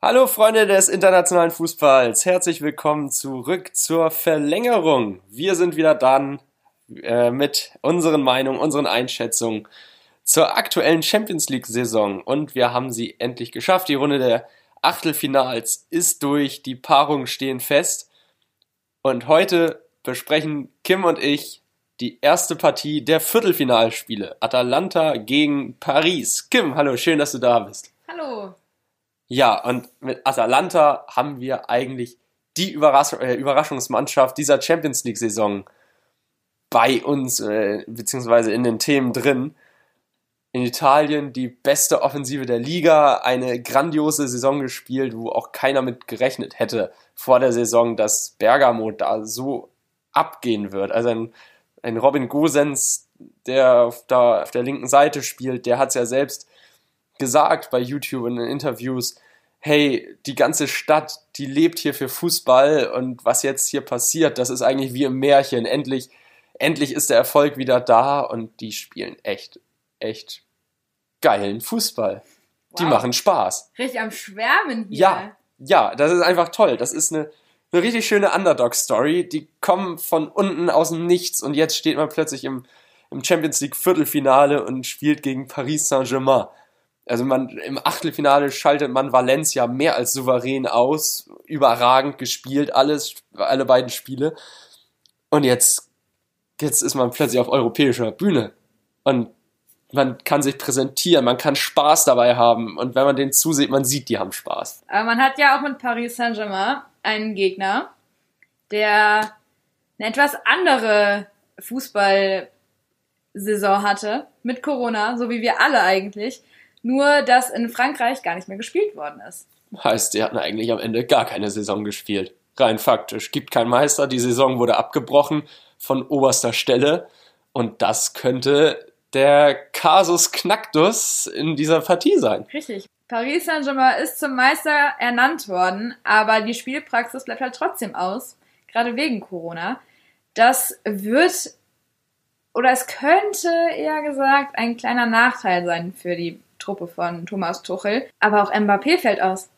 Hallo Freunde des internationalen Fußballs, herzlich willkommen zurück zur Verlängerung. Wir sind wieder dran äh, mit unseren Meinungen, unseren Einschätzungen zur aktuellen Champions League Saison und wir haben sie endlich geschafft. Die Runde der Achtelfinals ist durch, die Paarungen stehen fest und heute besprechen Kim und ich die erste Partie der Viertelfinalspiele. Atalanta gegen Paris. Kim, hallo, schön, dass du da bist. Hallo. Ja, und mit Atalanta haben wir eigentlich die äh, Überraschungsmannschaft dieser Champions League-Saison bei uns, äh, beziehungsweise in den Themen drin. In Italien die beste Offensive der Liga, eine grandiose Saison gespielt, wo auch keiner mit gerechnet hätte vor der Saison, dass Bergamo da so abgehen wird. Also ein, ein Robin Gosens, der auf, da auf der linken Seite spielt, der hat es ja selbst gesagt bei YouTube in den Interviews, hey, die ganze Stadt, die lebt hier für Fußball und was jetzt hier passiert, das ist eigentlich wie im Märchen. Endlich, endlich ist der Erfolg wieder da und die spielen echt, echt geilen Fußball. Wow. Die machen Spaß. Richtig am Schwärmen hier. Ja, ja, das ist einfach toll. Das ist eine, eine richtig schöne Underdog-Story. Die kommen von unten aus dem Nichts und jetzt steht man plötzlich im, im Champions League Viertelfinale und spielt gegen Paris Saint-Germain. Also man im Achtelfinale schaltet man Valencia mehr als souverän aus, überragend gespielt, alles, alle beiden Spiele. Und jetzt, jetzt ist man plötzlich auf europäischer Bühne. Und man kann sich präsentieren, man kann Spaß dabei haben. Und wenn man den zusieht, man sieht, die haben Spaß. Aber man hat ja auch mit Paris Saint-Germain einen Gegner, der eine etwas andere Fußballsaison hatte, mit Corona, so wie wir alle eigentlich. Nur, dass in Frankreich gar nicht mehr gespielt worden ist. Heißt, die hatten eigentlich am Ende gar keine Saison gespielt. Rein faktisch. Gibt keinen Meister. Die Saison wurde abgebrochen von oberster Stelle. Und das könnte der Casus Knacktus in dieser Partie sein. Richtig. Paris Saint-Germain ist zum Meister ernannt worden, aber die Spielpraxis bleibt halt trotzdem aus, gerade wegen Corona. Das wird, oder es könnte eher gesagt, ein kleiner Nachteil sein für die Truppe von Thomas Tuchel. Aber auch Mbappé fällt aus.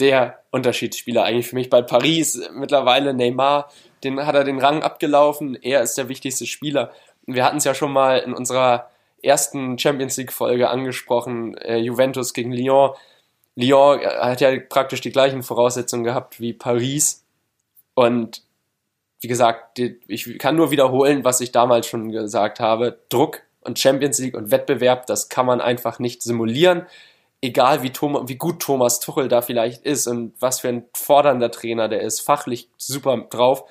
Der Unterschiedsspieler eigentlich für mich bei Paris. Mittlerweile Neymar, den hat er den Rang abgelaufen. Er ist der wichtigste Spieler. Wir hatten es ja schon mal in unserer ersten Champions League Folge angesprochen, äh, Juventus gegen Lyon. Lyon äh, hat ja praktisch die gleichen Voraussetzungen gehabt wie Paris. Und wie gesagt, ich kann nur wiederholen, was ich damals schon gesagt habe. Druck und Champions League und Wettbewerb, das kann man einfach nicht simulieren. Egal wie, Thomas, wie gut Thomas Tuchel da vielleicht ist und was für ein fordernder Trainer der ist, fachlich super drauf,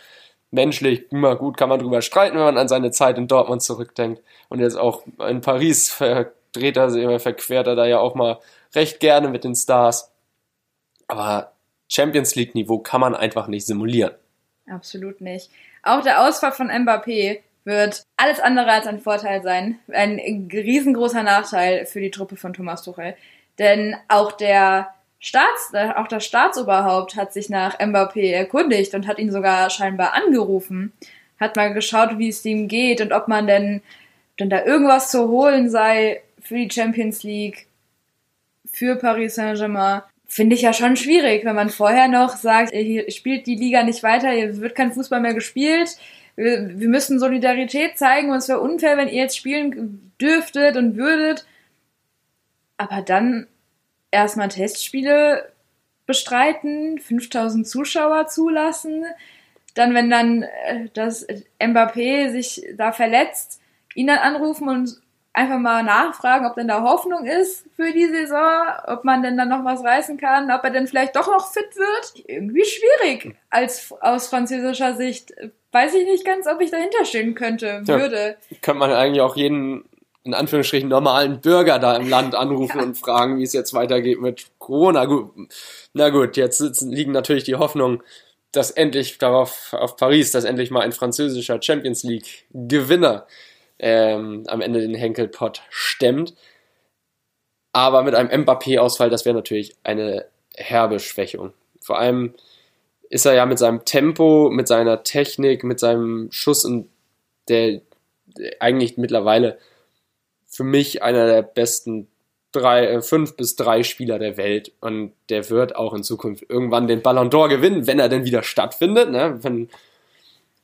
menschlich immer gut, kann man drüber streiten, wenn man an seine Zeit in Dortmund zurückdenkt. Und jetzt auch in Paris verdreht er, verquert er da ja auch mal recht gerne mit den Stars. Aber Champions League Niveau kann man einfach nicht simulieren. Absolut nicht. Auch der Ausfall von Mbappé wird alles andere als ein Vorteil sein. Ein riesengroßer Nachteil für die Truppe von Thomas Tuchel. Denn auch der Staats, äh, auch das Staatsoberhaupt hat sich nach Mbappé erkundigt und hat ihn sogar scheinbar angerufen. Hat mal geschaut, wie es ihm geht und ob man denn, denn da irgendwas zu holen sei für die Champions League, für Paris Saint-Germain. Finde ich ja schon schwierig, wenn man vorher noch sagt, hier spielt die Liga nicht weiter, hier wird kein Fußball mehr gespielt wir, müssen Solidarität zeigen und es wäre unfair, wenn ihr jetzt spielen dürftet und würdet. Aber dann erstmal Testspiele bestreiten, 5000 Zuschauer zulassen, dann wenn dann äh, das Mbappé sich da verletzt, ihn dann anrufen und einfach mal nachfragen, ob denn da Hoffnung ist für die Saison, ob man denn dann noch was reißen kann, ob er denn vielleicht doch noch fit wird. Irgendwie schwierig als aus französischer Sicht weiß ich nicht ganz, ob ich dahinter stehen könnte, würde. Ja, könnte man eigentlich auch jeden, in Anführungsstrichen, normalen Bürger da im Land anrufen ja. und fragen, wie es jetzt weitergeht mit Corona. Gut, na gut, jetzt sitzen, liegen natürlich die Hoffnungen, dass endlich darauf, auf Paris, dass endlich mal ein französischer Champions League Gewinner ähm, am Ende den Henkelpott stemmt. Aber mit einem Mbappé-Ausfall, das wäre natürlich eine herbe Schwächung. Vor allem, ist er ja mit seinem Tempo, mit seiner Technik, mit seinem Schuss und der, der eigentlich mittlerweile für mich einer der besten drei, äh, fünf bis drei Spieler der Welt und der wird auch in Zukunft irgendwann den Ballon d'Or gewinnen, wenn er denn wieder stattfindet, ne? wenn,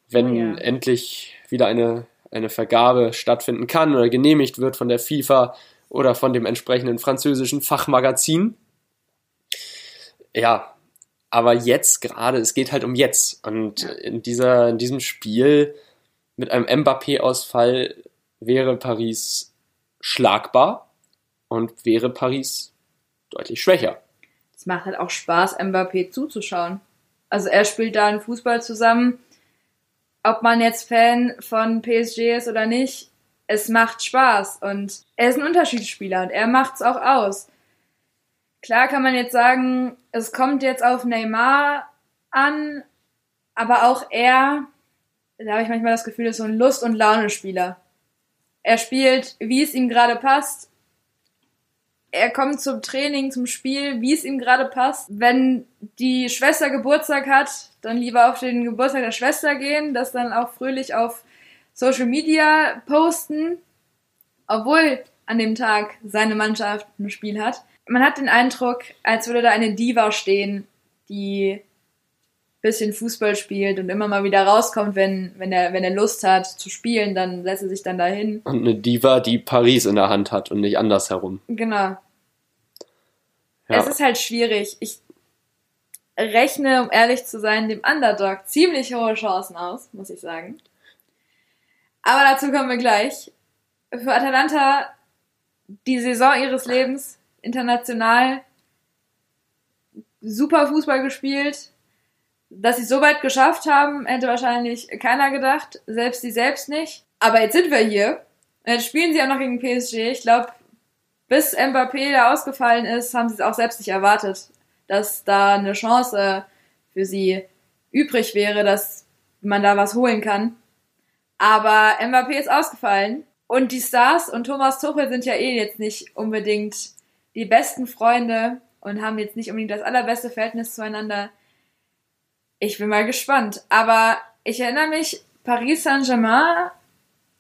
wenn ja. endlich wieder eine, eine Vergabe stattfinden kann oder genehmigt wird von der FIFA oder von dem entsprechenden französischen Fachmagazin. Ja, aber jetzt gerade, es geht halt um jetzt und in, dieser, in diesem Spiel mit einem Mbappé-Ausfall wäre Paris schlagbar und wäre Paris deutlich schwächer. Es macht halt auch Spaß, Mbappé zuzuschauen. Also er spielt da einen Fußball zusammen. Ob man jetzt Fan von PSG ist oder nicht, es macht Spaß und er ist ein Unterschiedsspieler und er macht es auch aus. Klar kann man jetzt sagen, es kommt jetzt auf Neymar an, aber auch er, da habe ich manchmal das Gefühl, ist so ein Lust- und Launespieler. Er spielt, wie es ihm gerade passt er kommt zum Training, zum Spiel, wie es ihm gerade passt. Wenn die Schwester Geburtstag hat, dann lieber auf den Geburtstag der Schwester gehen, das dann auch fröhlich auf Social Media posten, obwohl an dem Tag seine Mannschaft ein Spiel hat. Man hat den Eindruck, als würde da eine Diva stehen, die bisschen Fußball spielt und immer mal wieder rauskommt, wenn, wenn, er, wenn er Lust hat zu spielen, dann setzt er sich dann dahin. Und eine Diva, die Paris in der Hand hat und nicht andersherum. Genau. Ja. Es ist halt schwierig. Ich rechne, um ehrlich zu sein, dem Underdog ziemlich hohe Chancen aus, muss ich sagen. Aber dazu kommen wir gleich. Für Atalanta die Saison ihres Lebens international super Fußball gespielt, dass sie so weit geschafft haben, hätte wahrscheinlich keiner gedacht, selbst sie selbst nicht. Aber jetzt sind wir hier. Jetzt spielen sie auch noch gegen PSG. Ich glaube, bis Mbappé da ausgefallen ist, haben sie es auch selbst nicht erwartet, dass da eine Chance für sie übrig wäre, dass man da was holen kann. Aber Mbappé ist ausgefallen. Und die Stars und Thomas Tuchel sind ja eh jetzt nicht unbedingt die besten Freunde und haben jetzt nicht unbedingt das allerbeste Verhältnis zueinander. Ich bin mal gespannt. Aber ich erinnere mich, Paris Saint-Germain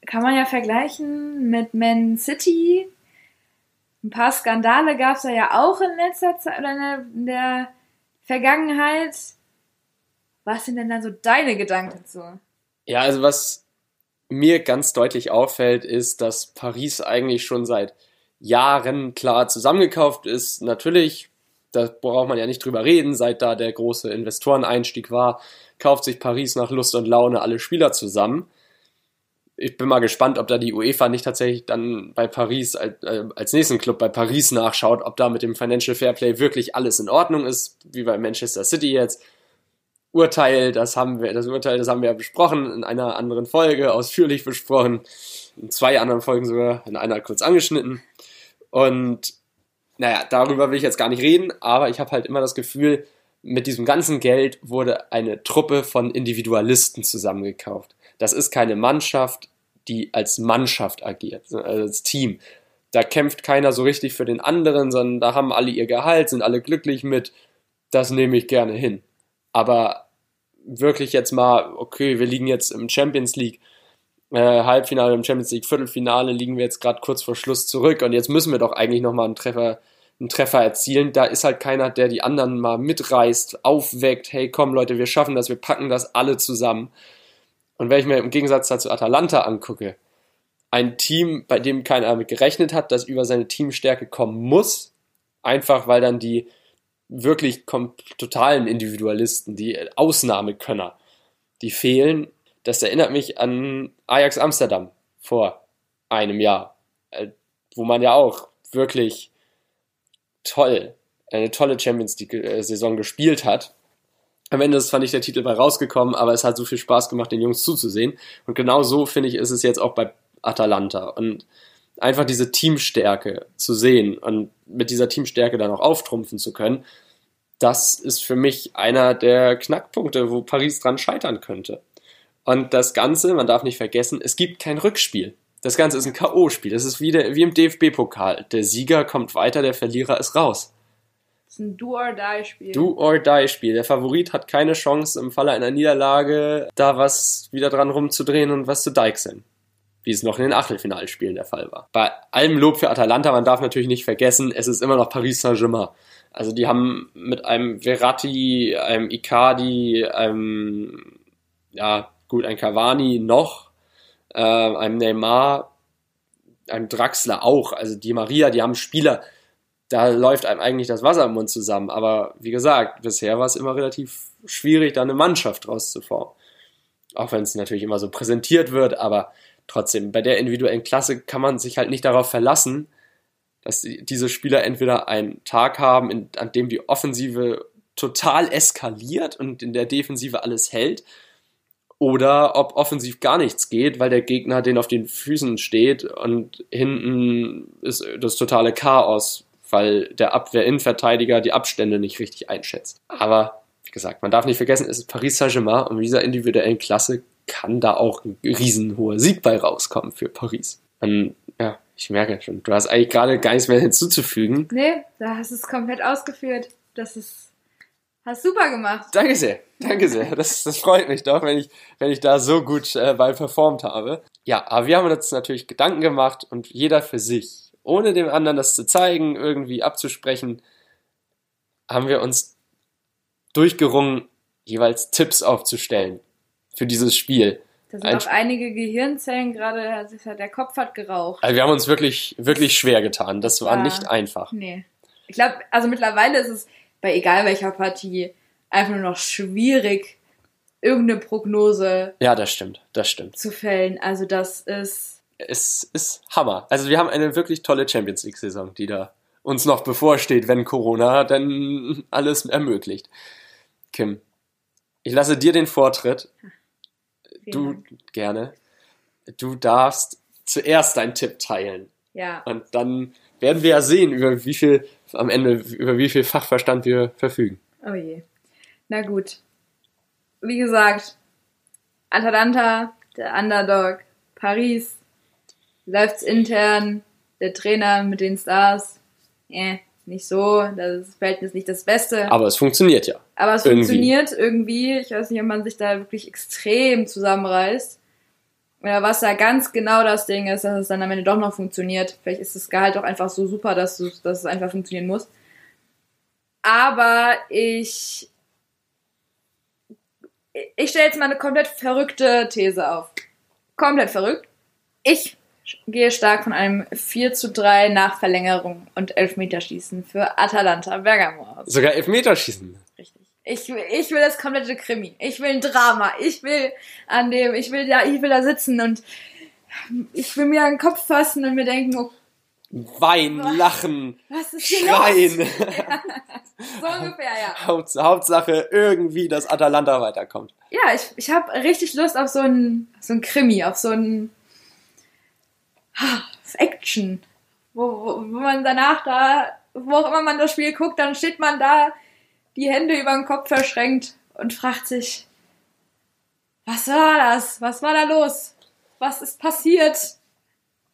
kann man ja vergleichen mit Man City. Ein paar Skandale gab es ja auch in letzter Zeit oder in der Vergangenheit. Was sind denn da so deine Gedanken zu? Ja, also was mir ganz deutlich auffällt, ist, dass Paris eigentlich schon seit Jahren klar zusammengekauft ist. Natürlich da braucht man ja nicht drüber reden, seit da der große Investoreneinstieg war, kauft sich Paris nach Lust und Laune alle Spieler zusammen. Ich bin mal gespannt, ob da die UEFA nicht tatsächlich dann bei Paris als, äh, als nächsten Club bei Paris nachschaut, ob da mit dem Financial Fairplay wirklich alles in Ordnung ist, wie bei Manchester City jetzt. Urteil, das haben wir, das Urteil, das haben wir ja besprochen, in einer anderen Folge, ausführlich besprochen, in zwei anderen Folgen sogar, in einer kurz angeschnitten. Und naja, darüber will ich jetzt gar nicht reden, aber ich habe halt immer das Gefühl, mit diesem ganzen Geld wurde eine Truppe von Individualisten zusammengekauft. Das ist keine Mannschaft, die als Mannschaft agiert, also als Team. Da kämpft keiner so richtig für den anderen, sondern da haben alle ihr Gehalt, sind alle glücklich mit. Das nehme ich gerne hin. Aber wirklich jetzt mal, okay, wir liegen jetzt im Champions League äh, Halbfinale, im Champions League Viertelfinale liegen wir jetzt gerade kurz vor Schluss zurück und jetzt müssen wir doch eigentlich nochmal einen Treffer einen Treffer erzielen. Da ist halt keiner, der die anderen mal mitreißt, aufweckt, hey komm Leute, wir schaffen das, wir packen das alle zusammen. Und wenn ich mir im Gegensatz dazu Atalanta angucke, ein Team, bei dem keiner damit gerechnet hat, dass über seine Teamstärke kommen muss, einfach weil dann die wirklich totalen Individualisten, die Ausnahmekönner, die fehlen. Das erinnert mich an Ajax Amsterdam vor einem Jahr, äh, wo man ja auch wirklich toll, eine tolle Champions League-Saison gespielt hat. Am Ende ist zwar nicht der Titel bei rausgekommen, aber es hat so viel Spaß gemacht, den Jungs zuzusehen. Und genau so, finde ich, ist es jetzt auch bei Atalanta. Und einfach diese Teamstärke zu sehen und mit dieser Teamstärke dann auch auftrumpfen zu können, das ist für mich einer der Knackpunkte, wo Paris dran scheitern könnte. Und das Ganze, man darf nicht vergessen, es gibt kein Rückspiel. Das Ganze ist ein K.O.-Spiel. Das ist wie, der, wie im DFB-Pokal. Der Sieger kommt weiter, der Verlierer ist raus. Ein Do-or-Die-Spiel. Do-or-Die-Spiel. Der Favorit hat keine Chance, im Falle einer Niederlage da was wieder dran rumzudrehen und was zu deichseln. wie es noch in den Achtelfinalspielen der Fall war. Bei allem Lob für Atalanta, man darf natürlich nicht vergessen, es ist immer noch Paris Saint-Germain. Also die haben mit einem Verratti, einem Icardi, einem, ja gut, ein Cavani noch, äh, einem Neymar, einem Draxler auch, also die Maria, die haben Spieler, da läuft einem eigentlich das Wasser im Mund zusammen. Aber wie gesagt, bisher war es immer relativ schwierig, da eine Mannschaft rauszuformen. Auch wenn es natürlich immer so präsentiert wird, aber trotzdem, bei der individuellen Klasse kann man sich halt nicht darauf verlassen, dass diese Spieler entweder einen Tag haben, in, an dem die Offensive total eskaliert und in der Defensive alles hält, oder ob offensiv gar nichts geht, weil der Gegner den auf den Füßen steht und hinten ist das totale Chaos, weil der Abwehr-Innenverteidiger die Abstände nicht richtig einschätzt. Aber wie gesagt, man darf nicht vergessen, es ist Paris Saint-Germain und mit dieser individuellen Klasse kann da auch ein riesenhoher Sieg bei rauskommen für Paris. Und ja, ich merke schon, du hast eigentlich gerade gar nichts mehr hinzuzufügen. Nee, da hast du es komplett ausgeführt. Das ist, hast super gemacht. Danke sehr, danke sehr. Das, das freut mich doch, wenn ich, wenn ich da so gut äh, bei performt habe. Ja, aber wir haben uns natürlich Gedanken gemacht und jeder für sich, ohne dem anderen das zu zeigen, irgendwie abzusprechen, haben wir uns durchgerungen, jeweils Tipps aufzustellen für dieses Spiel. Da sind auch einige Gehirnzellen gerade, der Kopf hat geraucht. Also wir haben uns wirklich, wirklich schwer getan. Das war Ja. nicht einfach. Nee. Ich glaube, also mittlerweile ist es bei egal welcher Partie einfach nur noch schwierig, irgendeine Prognose Ja, das stimmt, das stimmt. zu fällen. Also das ist, Es ist Hammer. Also wir haben eine wirklich tolle Champions League-Saison, die da uns noch bevorsteht, wenn Corona dann alles ermöglicht. Kim, ich lasse dir den Vortritt. vielen Du Dank. gerne. Du darfst zuerst deinen Tipp teilen. Ja, Und dann werden wir ja sehen, über wie viel, am Ende, über wie viel Fachverstand wir verfügen. oh je. Na gut. Wie gesagt, Atalanta, der Underdog, Paris, läuft's intern, der Trainer mit den Stars, äh, nicht so, das Verhältnis nicht das Beste. Aber es funktioniert ja. Aber es Irgendwie. funktioniert irgendwie. Ich weiß nicht, ob man sich da wirklich extrem zusammenreißt. Oder was da ganz genau das Ding ist, dass es dann am Ende doch noch funktioniert. Vielleicht ist das Gehalt auch einfach so super, dass, du, dass es einfach funktionieren muss. Aber ich. Ich stelle jetzt mal eine komplett verrückte These auf. Komplett verrückt. Ich gehe stark von einem 4 zu 3 nach Verlängerung und Elfmeterschießen für Atalanta Bergamo aus. Sogar Elfmeterschießen. Richtig. Ich, will- ich will das komplette Krimi. Ich will ein Drama. Ich will an dem, ich will da, ich will da sitzen und ich will mir an den Kopf fassen und mir denken, oh, lachen, was ist hier schreien. los? So ungefähr, ja. Haupts Hauptsache irgendwie, dass Atalanta weiterkommt. Ja, ich, ich habe richtig Lust auf so ein, so ein Krimi, auf so ein auf Action. Wo, wo, wo man danach da, wo auch immer man das Spiel guckt, dann steht man da, die Hände über den Kopf verschränkt und fragt sich, was war das? Was war da los? Was ist passiert?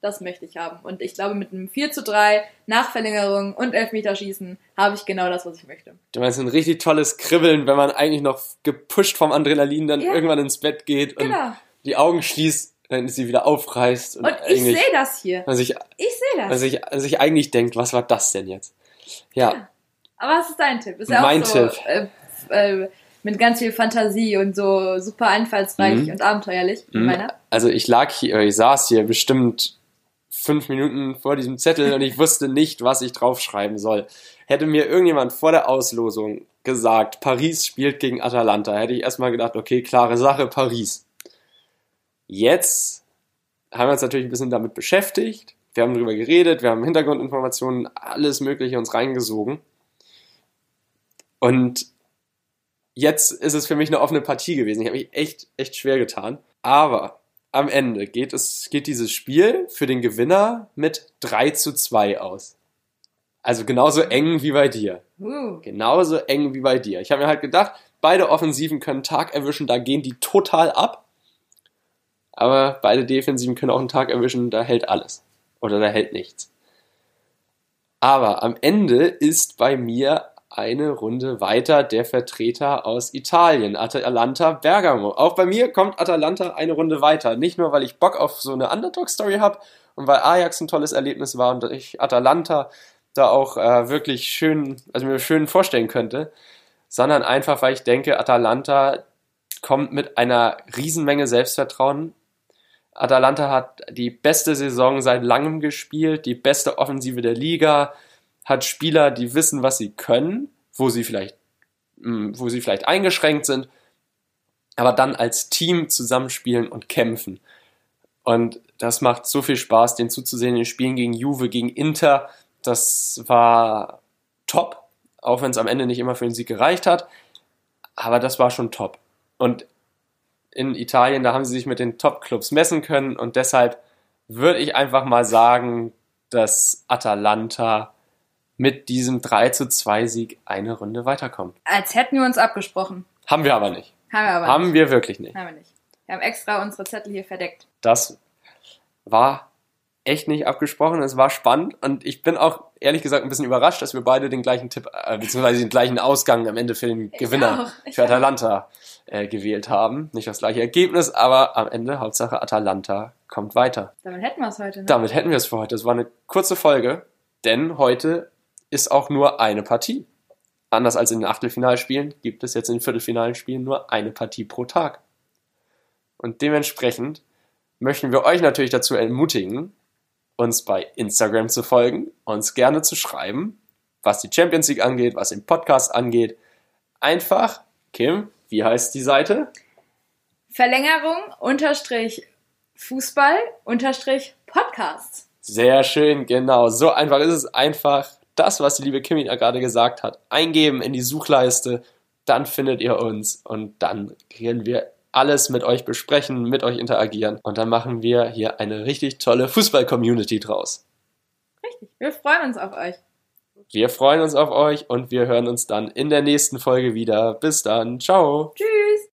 Das möchte ich haben. Und ich glaube, mit einem 4 zu 3 Nachverlängerung und Elfmeterschießen habe ich genau das, was ich möchte. Du meinst ein richtig tolles Kribbeln, wenn man eigentlich noch gepusht vom Adrenalin dann Ja. irgendwann ins Bett geht und Genau. die Augen schließt, dann sie wieder aufreißt und, Und ich sehe das hier. man sich, Ich sehe das. man sich, man sich eigentlich denkt, was war das denn jetzt? Ja, Ja. Aber was ist dein Tipp? Ist ja Mein auch so Tipp. Äh, äh, mit ganz viel Fantasie und so super einfallsreich Mhm. und abenteuerlich. Mhm. Meiner. also ich lag hier, ich saß hier bestimmt fünf Minuten vor diesem Zettel und ich wusste nicht, was ich draufschreiben soll. Hätte mir irgendjemand vor der Auslosung gesagt, Paris spielt gegen Atalanta, hätte ich erstmal gedacht, okay, klare Sache, Paris. Jetzt haben wir uns natürlich ein bisschen damit beschäftigt. Wir haben darüber geredet, wir haben Hintergrundinformationen, alles Mögliche uns reingesogen. Und jetzt ist es für mich eine offene Partie gewesen. Ich habe mich echt, echt schwer getan. Aber am Ende geht es, geht dieses Spiel für den Gewinner mit 3 zu 2 aus. Also genauso eng wie bei dir. Uh. Genauso eng wie bei dir. Ich habe mir halt gedacht, beide Offensiven können Tag erwischen, da gehen die total ab. Aber beide Defensiven können auch einen Tag erwischen, da hält alles. Oder da hält nichts. Aber am Ende ist bei mir eine Runde weiter der Vertreter aus Italien, Atalanta Bergamo. Auch bei mir kommt Atalanta eine Runde weiter. Nicht nur, weil ich Bock auf so eine Underdog-Story habe und weil Ajax ein tolles Erlebnis war und ich Atalanta da auch äh, wirklich schön, also mir schön vorstellen könnte, sondern einfach, weil ich denke, Atalanta kommt mit einer Riesenmenge Selbstvertrauen. Atalanta hat die beste Saison seit langem gespielt, die beste Offensive der Liga, hat Spieler, die wissen, was sie können, wo sie vielleicht, hm, wo sie vielleicht eingeschränkt sind, aber dann als Team zusammenspielen und kämpfen. Und das macht so viel Spaß, den zuzusehen den Spielen gegen Juve, gegen Inter. Das war top, auch wenn es am Ende nicht immer für den Sieg gereicht hat. Aber das war schon top. Und in Italien, da haben sie sich mit den Top-Clubs messen können und deshalb würde ich einfach mal sagen, dass Atalanta mit diesem 3 zu 2 Sieg eine Runde weiterkommt. Als hätten wir uns abgesprochen. Haben wir aber nicht. Haben wir aber Haben nicht. wir wirklich nicht. Haben wir nicht. Wir haben extra unsere Zettel hier verdeckt. Das war echt nicht abgesprochen. Es war spannend und ich bin auch ehrlich gesagt ein bisschen überrascht, dass wir beide den gleichen Tipp, äh, beziehungsweise den gleichen Ausgang am Ende für den Ich Gewinner auch, ich für. Atalanta äh, gewählt haben. Nicht das gleiche Ergebnis, aber am Ende Hauptsache Atalanta kommt weiter. Damit hätten wir es heute. Ne? Damit hätten wir es für heute. Es war eine kurze Folge, denn heute ist auch nur eine Partie. Anders als in den Achtelfinalspielen gibt es jetzt in den Viertelfinalspielen nur eine Partie pro Tag. Und dementsprechend möchten wir euch natürlich dazu ermutigen, uns bei Instagram zu folgen, uns gerne zu schreiben, was die Champions League angeht, was den Podcast angeht. Einfach, Kim, wie heißt die Seite? Verlängerung unterstrich Fußball unterstrich Podcast. Sehr schön, genau. So einfach ist es einfach. Das, was die liebe Kimi gerade gesagt hat, eingeben in die Suchleiste, dann findet ihr uns und dann werden wir alles mit euch besprechen, mit euch interagieren und dann machen wir hier eine richtig tolle Fußball-Community draus. Richtig. Wir freuen uns auf euch. Wir freuen uns auf euch und wir hören uns dann in der nächsten Folge wieder. Bis dann. Ciao. Tschüss.